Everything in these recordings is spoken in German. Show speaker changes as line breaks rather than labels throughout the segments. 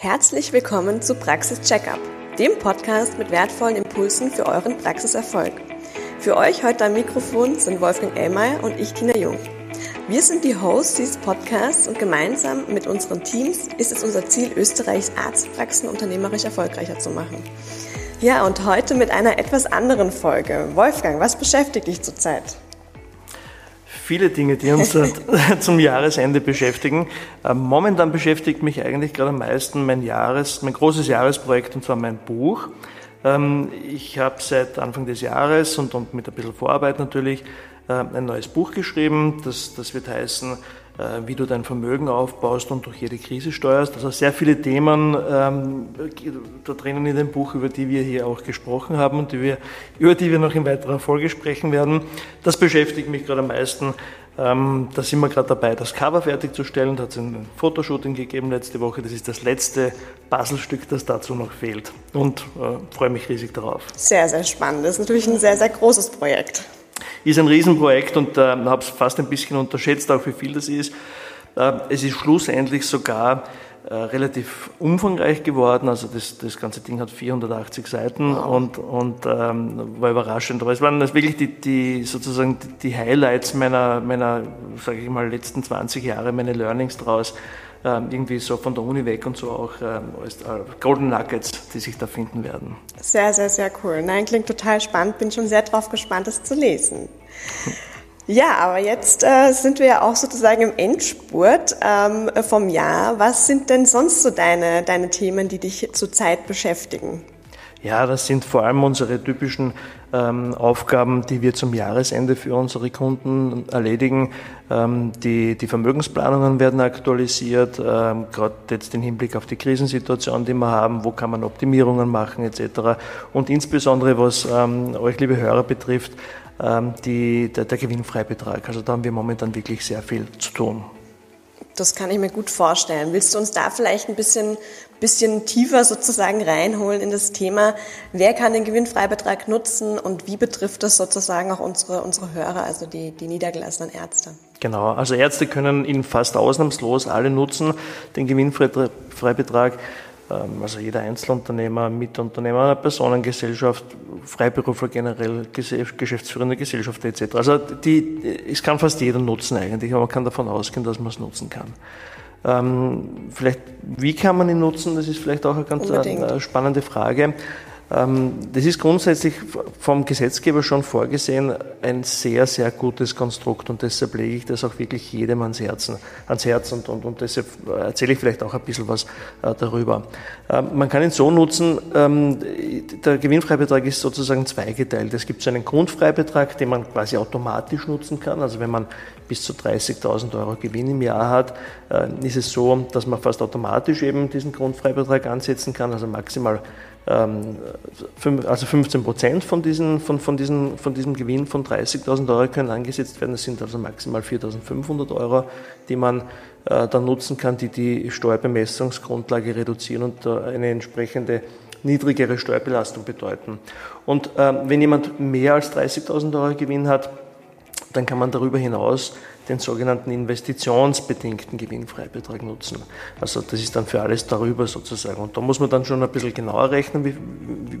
Herzlich willkommen zu Praxis Checkup, dem Podcast mit wertvollen Impulsen für euren Praxiserfolg. Für euch heute am Mikrofon sind Wolfgang Ellmeier und ich, Tina Jung. Wir sind die Hosts dieses Podcasts und gemeinsam mit unseren Teams ist es unser Ziel, Österreichs Arztpraxen unternehmerisch erfolgreicher zu machen. Ja, und heute mit einer etwas anderen Folge. Wolfgang, was beschäftigt dich zurzeit?
Viele Dinge, die uns zum Jahresende beschäftigen. Ähm, momentan beschäftigt mich eigentlich gerade am meisten mein Jahres, mein großes Jahresprojekt und zwar mein Buch. Ähm, ich habe seit Anfang des Jahres und, mit ein bisschen Vorarbeit natürlich äh, ein neues Buch geschrieben. Das, das wird heißen äh, wie du dein Vermögen aufbaust und durch jede Krise steuerst. Also sehr viele Themen ähm, da drinnen in dem Buch, über die wir hier auch gesprochen haben und die wir, über die wir noch in weiterer Folge sprechen werden. Das beschäftigt mich gerade am meisten. Ähm, da sind wir gerade dabei, das Cover fertigzustellen. Da hat es ein Fotoshooting gegeben letzte Woche. Das ist das letzte Puzzlestück, das dazu noch fehlt. Und äh, freue mich riesig darauf.
Sehr, sehr spannend. Das ist natürlich ein sehr, sehr großes Projekt
ist ein Riesenprojekt und äh, habe es fast ein bisschen unterschätzt, auch wie viel das ist. Äh, es ist schlussendlich sogar äh, relativ umfangreich geworden. Also das, das ganze Ding hat 480 Seiten wow. und, und ähm, war überraschend. Aber es waren das wirklich die, die sozusagen die Highlights meiner, meiner sage ich mal, letzten 20 Jahre, meine Learnings daraus. Ähm, irgendwie so von der Uni weg und so auch ähm, äh, Golden Nuggets, die sich da finden werden.
Sehr, sehr, sehr cool. Nein, klingt total spannend. Bin schon sehr drauf gespannt, es zu lesen. Ja, aber jetzt äh, sind wir ja auch sozusagen im Endspurt ähm, vom Jahr. Was sind denn sonst so deine, deine Themen, die dich zurzeit beschäftigen?
Ja, das sind vor allem unsere typischen Aufgaben, die wir zum Jahresende für unsere Kunden erledigen. Ähm, die, die Vermögensplanungen werden aktualisiert, ähm, gerade jetzt im Hinblick auf die Krisensituation, die wir haben, wo kann man Optimierungen machen etc. Und insbesondere was ähm, euch, liebe Hörer, betrifft, ähm, die, der, der Gewinnfreibetrag. Also da haben wir momentan wirklich sehr viel zu tun.
Das kann ich mir gut vorstellen. Willst du uns da vielleicht ein bisschen, bisschen tiefer sozusagen reinholen in das Thema, wer kann den Gewinnfreibetrag nutzen und wie betrifft das sozusagen auch unsere, unsere Hörer, also die, die niedergelassenen Ärzte?
Genau, also Ärzte können ihn fast ausnahmslos alle nutzen, den Gewinnfreibetrag. Ähm, also jeder Einzelunternehmer, Mitunternehmer einer Personengesellschaft, Freiberufler generell, geschäftsführende Gesellschaft etc. Also die, es kann fast jeder nutzen eigentlich, aber man kann davon ausgehen, dass man es nutzen kann. Ähm, vielleicht, wie kann man ihn nutzen? Das ist vielleicht auch eine ganz äh, spannende Frage. Ähm, das ist grundsätzlich vom Gesetzgeber schon vorgesehen ein sehr, sehr gutes Konstrukt und deshalb lege ich das auch wirklich jedem ans, Herzen, ans Herz und, und, und deshalb erzähle ich vielleicht auch ein bisschen was äh, darüber. Ähm, man kann ihn so nutzen, ähm, der Gewinnfreibetrag ist sozusagen zweigeteilt. Es gibt so einen Grundfreibetrag, den man quasi automatisch nutzen kann. Also wenn man bis zu 30.000 Euro Gewinn im Jahr hat, äh, ist es so, dass man fast automatisch eben diesen Grundfreibetrag ansetzen kann, also maximal ähm, also 15 Prozent von, diesen, von, von, diesen, von diesem Gewinn von 30.000 Euro können angesetzt werden. Das sind also maximal 4.500 Euro, die man äh, dann nutzen kann, die die Steuerbemessungsgrundlage reduzieren und eine entsprechende niedrigere Steuerbelastung bedeuten. Und äh, wenn jemand mehr als 30.000 Euro Gewinn hat, dann kann man darüber hinaus den sogenannten investitionsbedingten Gewinnfreibetrag nutzen. Also das ist dann für alles darüber sozusagen. Und da muss man dann schon ein bisschen genauer rechnen, wie,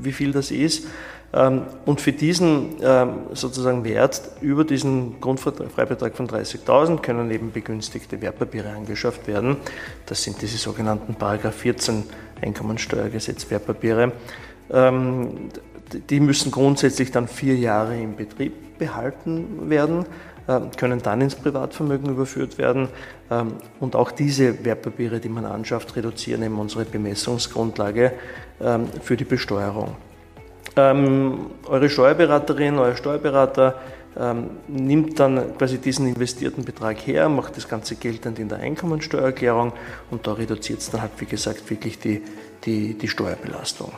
wie viel das ist. Ähm, und für diesen ähm, sozusagen Wert über diesen Grundfreibetrag von 30.000 können eben begünstigte Wertpapiere angeschafft werden. Das sind diese sogenannten Paragraph 14 Einkommensteuergesetz Wertpapiere. Die müssen grundsätzlich dann vier Jahre im Betrieb behalten werden. Ähm, können dann ins Privatvermögen überführt werden. Ähm, und auch diese Wertpapiere, die man anschafft, reduzieren eben unsere Bemessungsgrundlage ähm, für die Besteuerung. Eure Steuerberaterin, euer Steuerberater nimmt dann quasi diesen investierten Betrag her, macht das ganze Geld dann in der Einkommensteuererklärung und da reduziert es dann halt, wie gesagt, wirklich die, die, die Steuerbelastung.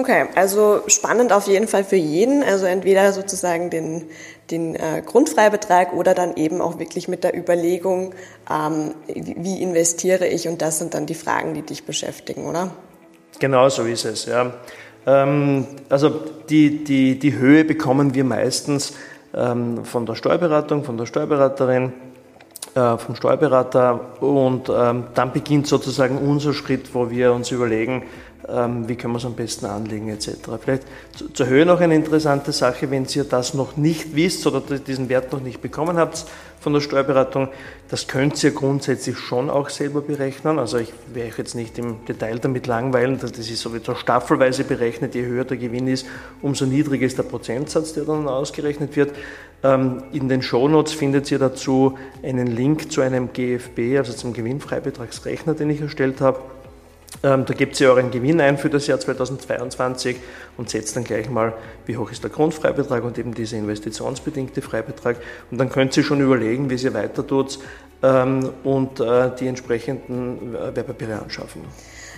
Okay, also spannend auf jeden Fall für jeden. Also entweder sozusagen den, den äh, Grundfreibetrag oder dann eben auch wirklich mit der Überlegung, ähm, wie investiere ich und das sind dann die Fragen, die dich beschäftigen, oder?
Genau so ist es, ja. Ähm, also die, die, die Höhe bekommen wir meistens ähm, von der Steuerberatung, von der Steuerberaterin äh, vom Steuerberater und ähm, dann beginnt sozusagen unser Schritt, wo wir uns überlegen, wie können wir es am besten anlegen etc. Vielleicht zur Höhe noch eine interessante Sache, wenn ihr das noch nicht wisst oder diesen Wert noch nicht bekommen habt von der Steuerberatung, das könnt ihr grundsätzlich schon auch selber berechnen. Also ich werde euch jetzt nicht im Detail damit langweilen, das ist sowieso staffelweise berechnet, je höher der Gewinn ist, umso niedriger ist der Prozentsatz, der dann ausgerechnet wird. Ähm, in den Shownotes findet ihr dazu einen Link zu einem GFB, also zum Gewinnfreibetragsrechner, den ich erstellt habe ähm, da gebt ihr euren Gewinn ein für das Jahr 2022 und setzt dann gleich mal, wie hoch ist der Grundfreibetrag und eben dieser investitionsbedingte Freibetrag. Und dann könnt ihr schon überlegen, wie ihr weiter tut ähm, und äh, die entsprechenden äh, Wertpapiere anschaffen.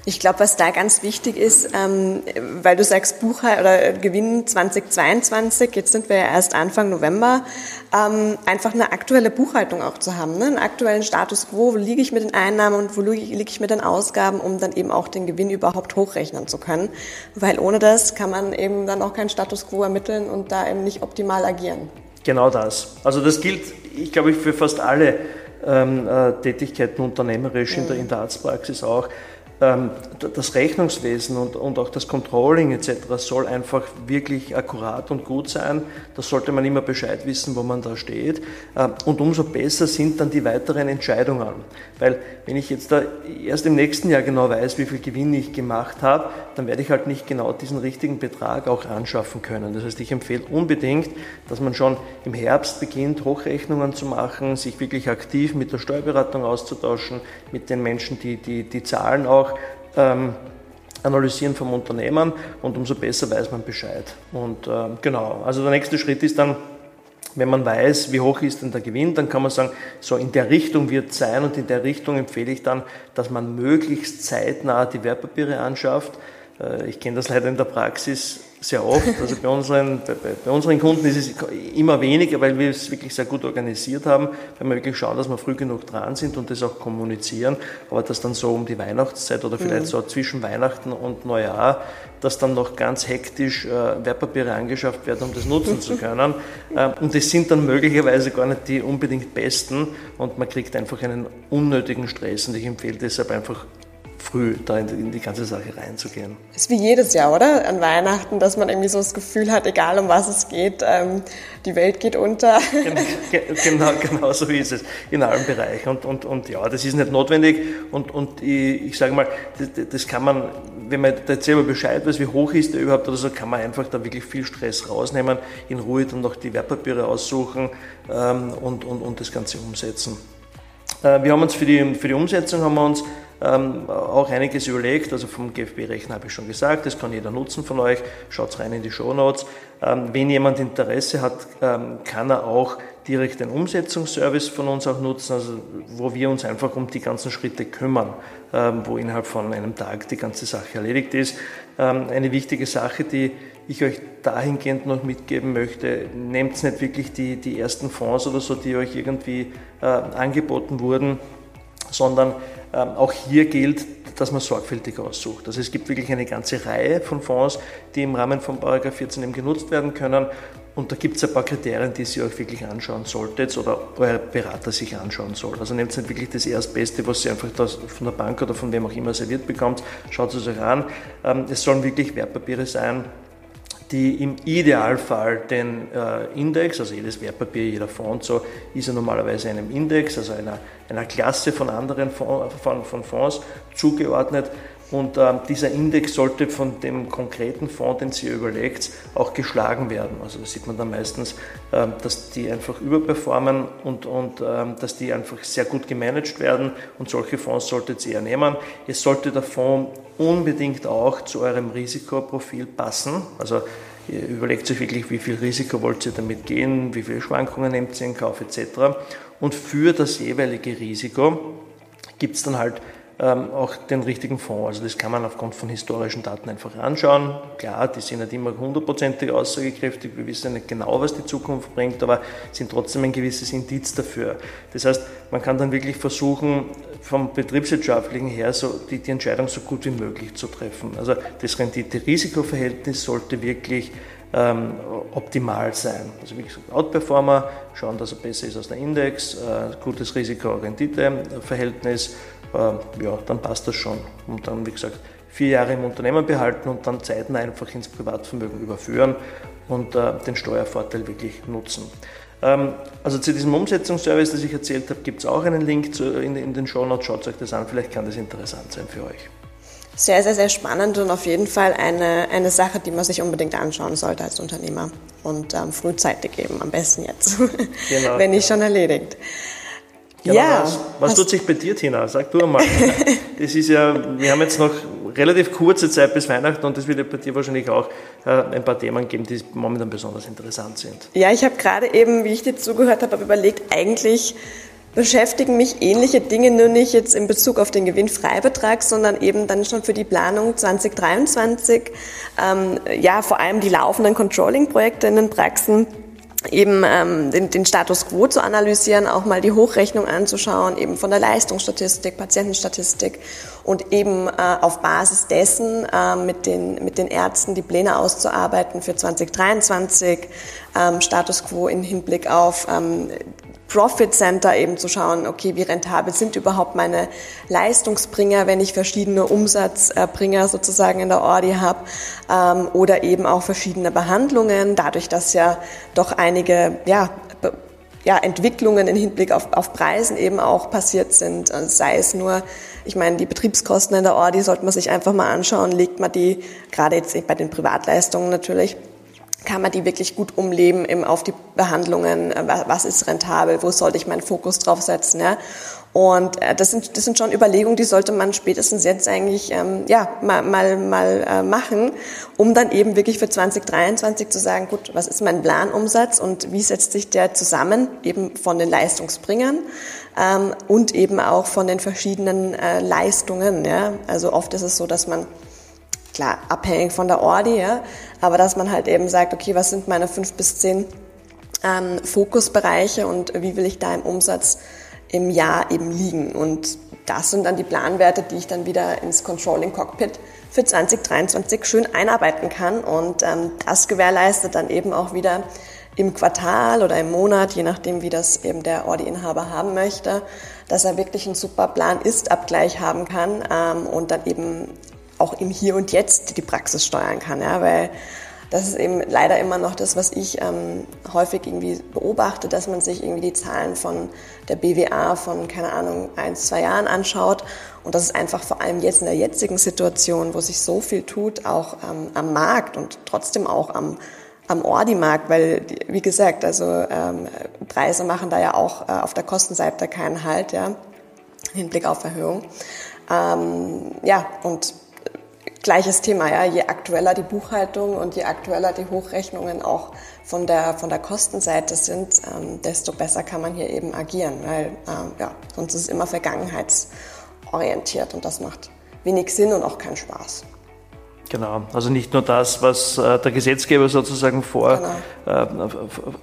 Ich glaube, was da ganz wichtig ist, ähm, weil du sagst Buchhaltung oder Gewinn 2022, jetzt sind wir ja erst Anfang November, ähm, einfach eine aktuelle Buchhaltung auch zu haben, ne? einen aktuellen Status quo, wo liege ich mit den Einnahmen und wo liege ich mit den Ausgaben, um dann eben auch den Gewinn überhaupt hochrechnen zu können, weil ohne das kann man eben dann auch keinen Status quo ermitteln und da eben nicht optimal agieren.
Genau das. Also das gilt, ich glaube, für fast alle ähm, äh, Tätigkeiten unternehmerisch in der, in der Arztpraxis auch. Ähm, das Rechnungswesen und, und auch das Controlling etc. soll einfach wirklich akkurat und gut sein. Da sollte man immer Bescheid wissen, wo man da steht. Ähm, und umso besser sind dann die weiteren Entscheidungen. Weil wenn ich jetzt da erst im nächsten Jahr genau weiß, wie viel Gewinn ich gemacht habe, dann werde ich halt nicht genau diesen richtigen Betrag auch anschaffen können. Das heißt, ich empfehle unbedingt, dass man schon im Herbst beginnt, Hochrechnungen zu machen, sich wirklich aktiv mit der Steuerberatung auszutauschen, mit den Menschen, die die, die Zahlen auch ähm, analysieren vom Unternehmen und umso besser weiß man Bescheid. Und ähm, genau, also der nächste Schritt ist dann, wenn man weiß, wie hoch ist denn der Gewinn, dann kann man sagen, so in der Richtung wird es sein und in der Richtung empfehle ich dann, dass man möglichst zeitnah die Wertpapiere anschafft. Äh, ich kenne das leider in der Praxis sehr oft. Also bei unseren, bei, bei, unseren Kunden ist es immer weniger, weil wir es wirklich sehr gut organisiert haben, weil wir wirklich schauen, dass wir früh genug dran sind und das auch kommunizieren. Aber dass dann so um die Weihnachtszeit oder vielleicht mhm. so zwischen Weihnachten und Neujahr, dass dann noch ganz hektisch äh, Wertpapiere angeschafft werden, um das nutzen zu können. Äh, und das sind dann möglicherweise gar nicht die unbedingt besten und man kriegt einfach einen unnötigen Stress. Und ich empfehle deshalb einfach früh da in die ganze Sache reinzugehen.
Ist wie jedes Jahr, oder? An Weihnachten, dass man irgendwie so das Gefühl hat, egal um was es geht, ähm, die Welt geht unter.
Genau, genau so ist es in allen Bereichen. Und, und, und ja, das ist nicht notwendig. Und, und ich, ich sage mal, das, das, kann man, wenn man jetzt selber Bescheid weiß, wie hoch ist der überhaupt oder so, kann man einfach da wirklich viel Stress rausnehmen, in Ruhe dann noch die Wertpapiere aussuchen ähm, und, und, und das Ganze umsetzen. Äh, wir haben uns für die, für die Umsetzung haben wir uns ähm, auch einiges überlegt. Also vom GFB-Rechner habe ich schon gesagt, das kann jeder nutzen von euch. Schaut rein in die Show Notes. Ähm, wenn jemand Interesse hat, ähm, kann er auch direkt den Umsetzungsservice von uns auch nutzen, also wo wir uns einfach um die ganzen Schritte kümmern, ähm, wo innerhalb von einem Tag die ganze Sache erledigt ist. Ähm, eine wichtige Sache, die ich euch dahingehend noch mitgeben möchte, nehmt nicht wirklich die, die ersten Fonds oder so, die euch irgendwie äh, angeboten wurden, sondern ähm, auch hier gilt, dass man sorgfältig aussucht. Also es gibt wirklich eine ganze Reihe von Fonds, die im Rahmen von Paragraph 14 eben genutzt werden können. Und da gibt es ein paar Kriterien, die ihr euch wirklich anschauen solltet oder euer Berater sich anschauen soll. Also nehmt nicht wirklich das Erstbeste, was ihr einfach von der Bank oder von wem auch immer serviert bekommt. Schaut es euch an. Ähm, es sollen wirklich Wertpapiere sein, die im Idealfall den äh, Index, also jedes Wertpapier, jeder Fonds so, ist ja normalerweise einem Index, also einer, einer Klasse von anderen Fonds, von, von Fonds zugeordnet. Und äh, dieser Index sollte von dem konkreten Fonds, den Sie überlegt, auch geschlagen werden. Also da sieht man dann meistens, äh, dass die einfach überperformen und, und äh, dass die einfach sehr gut gemanagt werden. Und solche Fonds solltet ihr nehmen. Es sollte der Fonds unbedingt auch zu eurem Risikoprofil passen. Also ihr überlegt euch wirklich, wie viel Risiko wollt ihr damit gehen, wie viele Schwankungen nehmt ihr in Kauf etc. Und für das jeweilige Risiko gibt es dann halt ähm, auch den richtigen Fonds. Also das kann man aufgrund von historischen Daten einfach anschauen. Klar, die sind nicht immer hundertprozentig aussagekräftig, wir wissen nicht genau, was die Zukunft bringt, aber sind trotzdem ein gewisses Indiz dafür. Das heißt, man kann dann wirklich versuchen, vom betriebswirtschaftlichen her so die, die Entscheidung so gut wie möglich zu treffen. Also das Rendite-Risiko-Verhältnis sollte wirklich ähm, optimal sein. Also wie gesagt, Outperformer, schauen, dass er besser ist als der Index, äh, gutes Risiko-Rendite-Verhältnis, ja, dann passt das schon. Und dann, wie gesagt, vier Jahre im Unternehmen behalten und dann Zeiten einfach ins Privatvermögen überführen und äh, den Steuervorteil wirklich nutzen. Ähm, also zu diesem Umsetzungsservice, das ich erzählt habe, gibt es auch einen Link zu, in, in den Show Notes. Schaut euch das an, vielleicht kann das interessant sein für euch.
Sehr, sehr, sehr spannend und auf jeden Fall eine, eine Sache, die man sich unbedingt anschauen sollte als Unternehmer und ähm, frühzeitig eben, am besten jetzt, genau, wenn nicht schon erledigt.
Genau, ja. Was, was tut sich bei dir, Tina? Sag du einmal. das ist ja, wir haben jetzt noch relativ kurze Zeit bis Weihnachten und es wird ja bei dir wahrscheinlich auch äh, ein paar Themen geben, die momentan besonders interessant sind.
Ja, ich habe gerade eben, wie ich dir zugehört habe, überlegt, eigentlich beschäftigen mich ähnliche Dinge nur nicht jetzt in Bezug auf den Gewinnfreibetrag, sondern eben dann schon für die Planung 2023. Ähm, ja, vor allem die laufenden Controlling-Projekte in den Praxen eben ähm, den, den Status quo zu analysieren, auch mal die Hochrechnung anzuschauen, eben von der Leistungsstatistik, Patientenstatistik und eben äh, auf Basis dessen äh, mit, den, mit den Ärzten die Pläne auszuarbeiten für 2023, ähm, Status quo im Hinblick auf ähm, Profit Center eben zu schauen, okay, wie rentabel sind überhaupt meine Leistungsbringer, wenn ich verschiedene Umsatzbringer sozusagen in der Ordi habe ähm, oder eben auch verschiedene Behandlungen, dadurch, dass ja doch einige ja, ja, Entwicklungen im Hinblick auf, auf Preisen eben auch passiert sind, also sei es nur, ich meine, die Betriebskosten in der Ordi sollte man sich einfach mal anschauen, legt man die, gerade jetzt bei den Privatleistungen natürlich, kann man die wirklich gut umleben eben auf die Behandlungen, äh, was ist rentabel, wo sollte ich meinen Fokus drauf setzen, ja. Und äh, das sind, das sind schon Überlegungen, die sollte man spätestens jetzt eigentlich ähm, ja, mal, mal, mal äh, machen, um dann eben wirklich für 2023 zu sagen, gut, was ist mein Planumsatz und wie setzt sich der zusammen, eben von den Leistungsbringern ähm, und eben auch von den verschiedenen äh, Leistungen. Ja? Also oft ist es so, dass man klar, abhängig von der Ordi, ja, aber dass man halt eben sagt, okay, was sind meine fünf bis zehn ähm, Fokusbereiche und wie will ich da im Umsatz im Jahr eben liegen. Und das sind dann die Planwerte, die ich dann wieder ins Controlling Cockpit für 2023 schön einarbeiten kann. Und ähm, das gewährleistet dann eben auch wieder im Quartal oder im Monat, je nachdem, wie das eben der Ordi-Inhaber haben möchte, dass er wirklich einen super Plan-Ist-Abgleich haben kann ähm, und dann eben auch im Hier und Jetzt die Praxis steuern kann, ja, weil das ist eben leider immer noch das, was ich ähm, häufig irgendwie beobachte, dass man sich irgendwie die Zahlen von der BWA von, keine Ahnung, ein, zwei Jahren anschaut. Und das ist einfach vor allem jetzt in der jetzigen Situation, wo sich so viel tut, auch ähm, am Markt und trotzdem auch am, am Ordi-Markt, weil, wie gesagt, also ähm, Preise machen da ja auch äh, auf der Kostenseite keinen Halt, ja, im Hinblick auf Erhöhung. Ähm, ja, und gleiches Thema, ja. Je aktueller die Buchhaltung und je aktueller die Hochrechnungen auch von der, von der Kostenseite sind, ähm, desto besser kann man hier eben agieren, weil ähm, ja, sonst ist es immer vergangenheitsorientiert und das macht wenig Sinn und auch keinen Spaß.
Genau, also nicht nur das, was äh, der Gesetzgeber sozusagen vor, genau.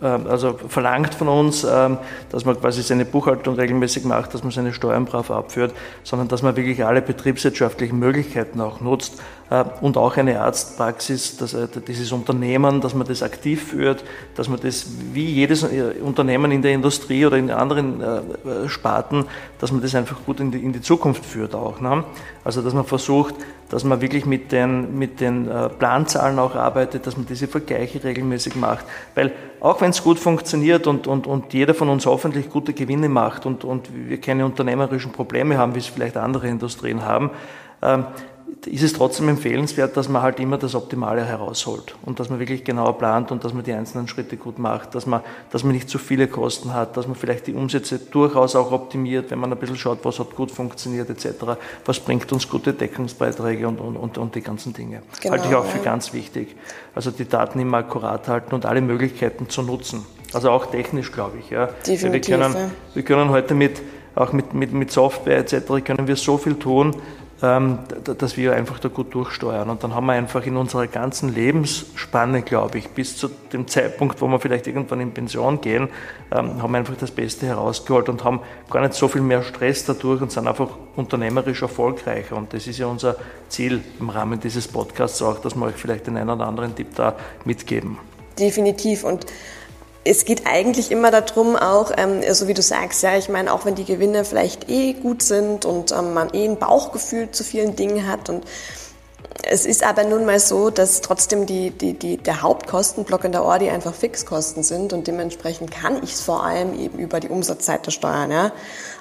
äh, äh, also verlangt von uns, ähm, dass man quasi seine Buchhaltung regelmäßig macht, dass man seine Steuern brav abführt, sondern dass man wirklich alle betriebswirtschaftlichen Möglichkeiten auch nutzt, äh, und auch eine Arztpraxis, dass, äh, dieses Unternehmen, dass man das aktiv führt, dass man das wie jedes äh, Unternehmen in der Industrie oder in anderen Sparten, dass man das einfach gut in die, in die Zukunft führt auch. Ne? Also dass man versucht, dass man wirklich mit den, mit den Planzahlen auch arbeitet, dass man diese Vergleiche regelmäßig macht. Weil auch wenn es gut funktioniert und, und, und jeder von uns hoffentlich gute Gewinne macht und, und wir keine unternehmerischen Probleme haben, wie es vielleicht andere Industrien haben, ähm, ist es trotzdem empfehlenswert, dass man halt immer das Optimale herausholt und dass man wirklich genauer plant und dass man die einzelnen Schritte gut macht, dass man, dass man nicht zu viele Kosten hat, dass man vielleicht die Umsätze durchaus auch optimiert, wenn man ein bisschen schaut, was hat gut funktioniert etc., was bringt uns gute Deckungsbeiträge und, und, und, und die ganzen Dinge. Genau, Halte ich auch für ganz wichtig. Also die Daten immer akkurat halten und alle Möglichkeiten zu nutzen. Also auch technisch, glaube ich. Ja.
Definitiv,
wir, können, wir können heute mit, auch mit, mit, mit Software etc. können wir so viel tun, dass wir einfach da gut durchsteuern. Und dann haben wir einfach in unserer ganzen Lebensspanne, glaube ich, bis zu dem Zeitpunkt, wo wir vielleicht irgendwann in Pension gehen, ähm, haben wir einfach das Beste herausgeholt und haben gar nicht so viel mehr Stress dadurch und sind einfach unternehmerisch erfolgreicher. Und das ist ja unser Ziel im Rahmen dieses Podcasts auch, dass wir euch vielleicht den einen oder anderen Tipp da mitgeben.
Definitiv. Und es geht eigentlich immer darum, auch, ähm, so wie du sagst, ja, ich meine, auch wenn die Gewinne vielleicht eh gut sind und ähm, man eh ein Bauchgefühl zu vielen Dingen hat und es ist aber nun mal so, dass trotzdem die, die, die, der Hauptkostenblock in der Ordi einfach Fixkosten sind und dementsprechend kann ich es vor allem eben über die Umsatzseite steuern. Ja?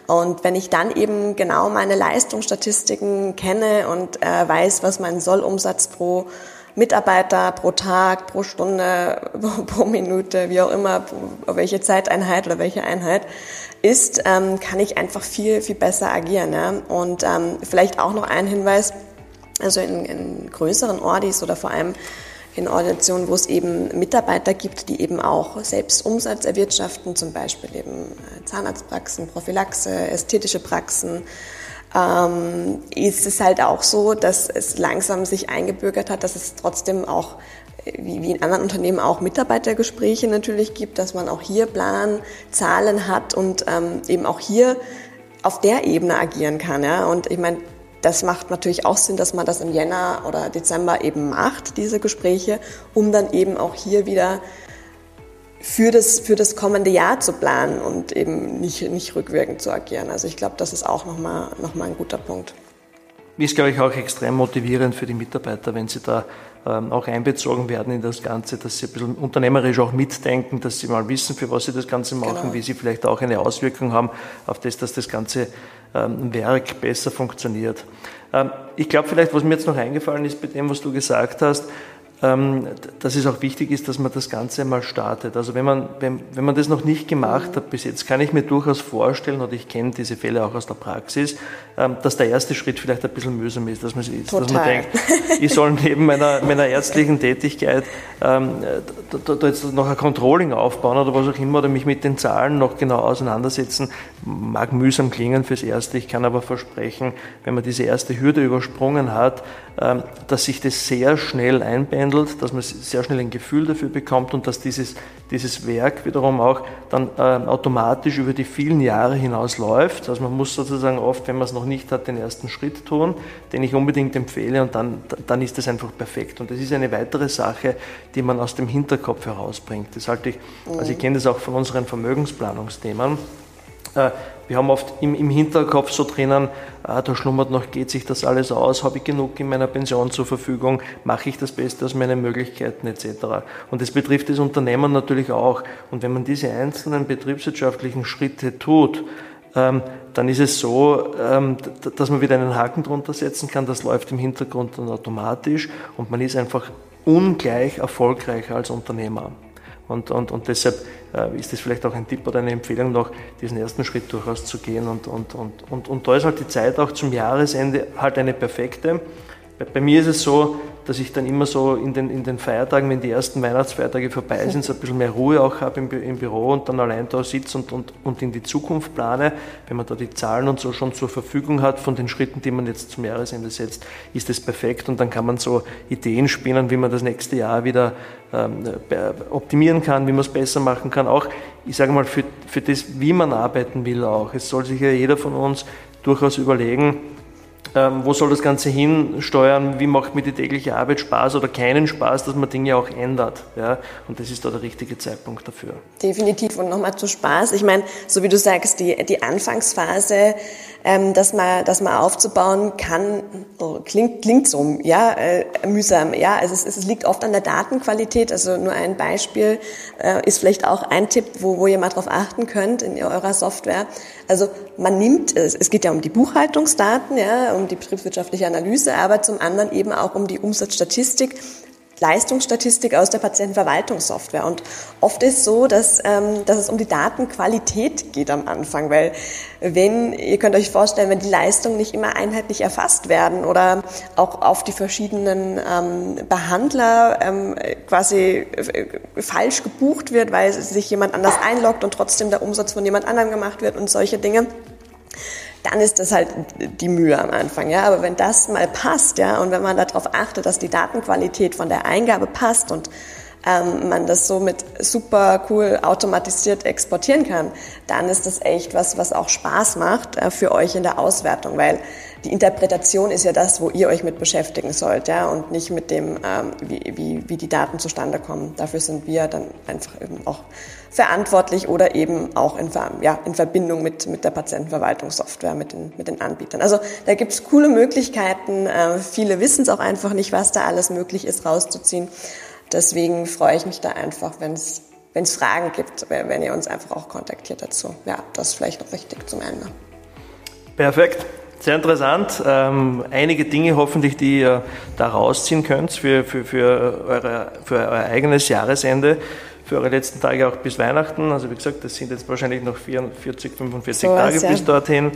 Und wenn ich dann eben genau meine Leistungsstatistiken kenne und äh, weiß, was mein Sollumsatz pro Mitarbeiter pro Tag, pro Stunde, pro Minute, wie auch immer, welche Zeiteinheit oder welche Einheit ist, ähm, kann ich einfach viel, viel besser agieren. Ja? Und ähm, vielleicht auch noch ein Hinweis, also in, in größeren Ordis oder vor allem in Organisationen, wo es eben Mitarbeiter gibt, die eben auch selbst Umsatz erwirtschaften, zum Beispiel eben äh, Zahnarztpraxen, Prophylaxe, ästhetische Praxen, ähm, ist es halt auch so, dass es langsam sich eingebürgert hat, dass es trotzdem auch wie, in anderen Unternehmen auch Mitarbeitergespräche natürlich gibt, dass man auch hier Plan, Zahlen hat und ähm, eben auch hier auf der Ebene agieren kann. Ja? Und ich meine, das macht natürlich auch Sinn, dass man das im Jänner oder Dezember eben macht, diese Gespräche, um dann eben auch hier wieder für das, für das kommende Jahr zu planen und eben nicht, nicht rückwirkend zu agieren. Also ich glaube, das ist auch nochmal noch mal ein guter Punkt.
Ist, glaube ich, auch extrem motivierend für die Mitarbeiter, wenn sie da ähm, auch einbezogen werden in das Ganze, dass sie ein bisschen unternehmerisch auch mitdenken, dass sie mal wissen, für was sie das Ganze machen, genau. wie sie vielleicht auch eine Auswirkung haben auf das, dass das ganze ähm, Werk besser funktioniert. Ähm, ich glaube vielleicht, was mir jetzt noch eingefallen ist bei dem, was du gesagt hast, dass es auch wichtig ist, dass man das Ganze mal startet. Also wenn man, wenn, wenn man das noch nicht gemacht hat bis jetzt, kann ich mir durchaus vorstellen, und ich kenne diese Fälle auch aus der Praxis, ähm, dass der erste Schritt vielleicht ein bisschen mühsam ist, dass man, dass man denkt, ich soll neben meiner, meiner ärztlichen Tätigkeit ähm, da, da jetzt noch ein Controlling aufbauen oder was auch immer, oder mich mit den Zahlen noch genau auseinandersetzen. Mag mühsam klingen fürs Erste, ich kann aber versprechen, wenn man diese erste Hürde übersprungen hat, dass sich das sehr schnell einbindet einpendelt, dass man sehr schnell ein Gefühl dafür bekommt und dass dieses, dieses Werk wiederum auch dann äh, automatisch über die vielen Jahre hinaus läuft. Also man muss sozusagen oft, wenn man es noch nicht hat, den ersten Schritt tun, den ich unbedingt empfehle und dann, dann ist es einfach perfekt. Und das ist eine weitere Sache, die man aus dem Hinterkopf herausbringt. Das halte ich, also ich kenne das auch von unseren Vermögensplanungsthemen. Wir haben oft im, im Hinterkopf so drinnen, ah, da schlummert noch, geht sich das alles aus, habe ich genug in meiner Pension zur Verfügung, mache ich das Beste aus meinen Möglichkeiten etc. Und das betrifft das Unternehmen natürlich auch. Und wenn man diese einzelnen betriebswirtschaftlichen Schritte tut, ähm, dann ist es so, ähm, dass man wieder einen Haken drunter setzen kann. Das läuft im Hintergrund dann automatisch und man ist einfach ungleich erfolgreicher als Unternehmer. Und, und, und deshalb äh, ist das vielleicht auch ein Tipp oder eine Empfehlung noch, diesen ersten Schritt durchaus zu gehen. Und, und, und, und, und da ist halt die Zeit auch zum Jahresende halt eine perfekte. Bei, bei mir ist es so, dass ich dann immer so in den, in den Feiertagen, wenn die ersten Weihnachtsfeiertage vorbei sind, so ein bisschen mehr Ruhe auch habe im, im Büro und dann allein da sitze und, und, und in die Zukunft plane. Wenn man da die Zahlen und so schon zur Verfügung hat von den Schritten, die man jetzt zum Jahresende setzt, ist das perfekt und dann kann man so Ideen spinnen, wie man das nächste Jahr wieder ähm, optimieren kann, wie man es besser machen kann. Auch, ich sage mal, für, für das, wie man arbeiten will auch. Es soll sich ja jeder von uns durchaus überlegen, ähm, wo soll das Ganze hinsteuern? Wie macht mir die tägliche Arbeit Spaß oder keinen Spaß, dass man Dinge auch ändert? Ja? Und das ist da der richtige Zeitpunkt dafür.
Definitiv. Und nochmal zu Spaß. Ich meine, so wie du sagst, die, die Anfangsphase, ähm, das, mal, das mal aufzubauen, kann, oh, klingt, klingt so, ja, äh, mühsam. Ja, also es, es liegt oft an der Datenqualität. Also nur ein Beispiel äh, ist vielleicht auch ein Tipp, wo, wo ihr mal drauf achten könnt in eurer Software. Also man nimmt, es geht ja um die Buchhaltungsdaten, ja, um die betriebswirtschaftliche Analyse, aber zum anderen eben auch um die Umsatzstatistik. Leistungsstatistik aus der Patientenverwaltungssoftware. Und oft ist so, dass, ähm, dass es um die Datenqualität geht am Anfang, weil wenn, ihr könnt euch vorstellen, wenn die Leistungen nicht immer einheitlich erfasst werden oder auch auf die verschiedenen ähm, Behandler ähm, quasi äh, falsch gebucht wird, weil sich jemand anders einloggt und trotzdem der Umsatz von jemand anderem gemacht wird und solche Dinge, dann ist das halt die Mühe am Anfang, ja. Aber wenn das mal passt, ja, und wenn man darauf achtet, dass die Datenqualität von der Eingabe passt und ähm, man das so mit super cool automatisiert exportieren kann, dann ist das echt was, was auch Spaß macht äh, für euch in der Auswertung, weil die Interpretation ist ja das, wo ihr euch mit beschäftigen sollt, ja, und nicht mit dem, ähm, wie, wie, wie die Daten zustande kommen. Dafür sind wir dann einfach eben auch verantwortlich oder eben auch in, ja, in Verbindung mit, mit der Patientenverwaltungssoftware, mit den, mit den Anbietern. Also da gibt's coole Möglichkeiten. Äh, viele wissen es auch einfach nicht, was da alles möglich ist, rauszuziehen. Deswegen freue ich mich da einfach, wenn es wenn es Fragen gibt, wenn ihr uns einfach auch kontaktiert dazu. Ja, das ist vielleicht noch wichtig zum Ende.
Perfekt. Sehr interessant. Ähm, einige Dinge hoffentlich, die ihr da rausziehen könnt für, für, für, eure, für euer eigenes Jahresende, für eure letzten Tage auch bis Weihnachten. Also wie gesagt, das sind jetzt wahrscheinlich noch 44, 45 so Tage bis dorthin.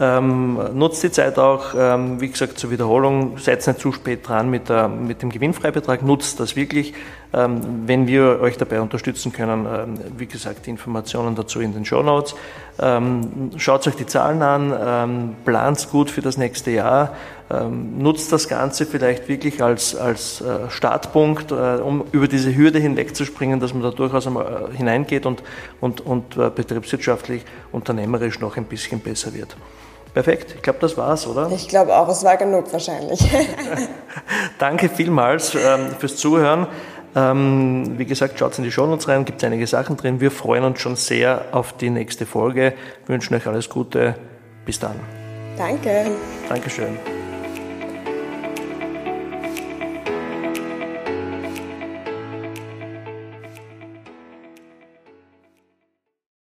Ähm, nutzt die Zeit auch, ähm, wie gesagt, zur Wiederholung, seid nicht zu spät dran mit, der, mit dem Gewinnfreibetrag, nutzt das wirklich, ähm, wenn wir euch dabei unterstützen können. Ähm, wie gesagt, die Informationen dazu in den Show Notes. Ähm, schaut euch die Zahlen an, ähm, plant gut für das nächste Jahr, nutzt das Ganze vielleicht wirklich als, als äh, Startpunkt, äh, um über diese Hürde hinwegzuspringen, dass man da durchaus einmal äh, hineingeht und, und, und äh, betriebswirtschaftlich, unternehmerisch noch ein bisschen besser wird. Perfekt, ich glaube, das war's, oder?
Ich glaube auch, es war genug wahrscheinlich.
Danke vielmals ähm, fürs Zuhören. Ähm, wie gesagt, schaut in die Shownotes rein, gibt einige Sachen drin. Wir freuen uns schon sehr auf die nächste Folge. Wir wünschen euch alles Gute. Bis dann.
Danke.
Dankeschön.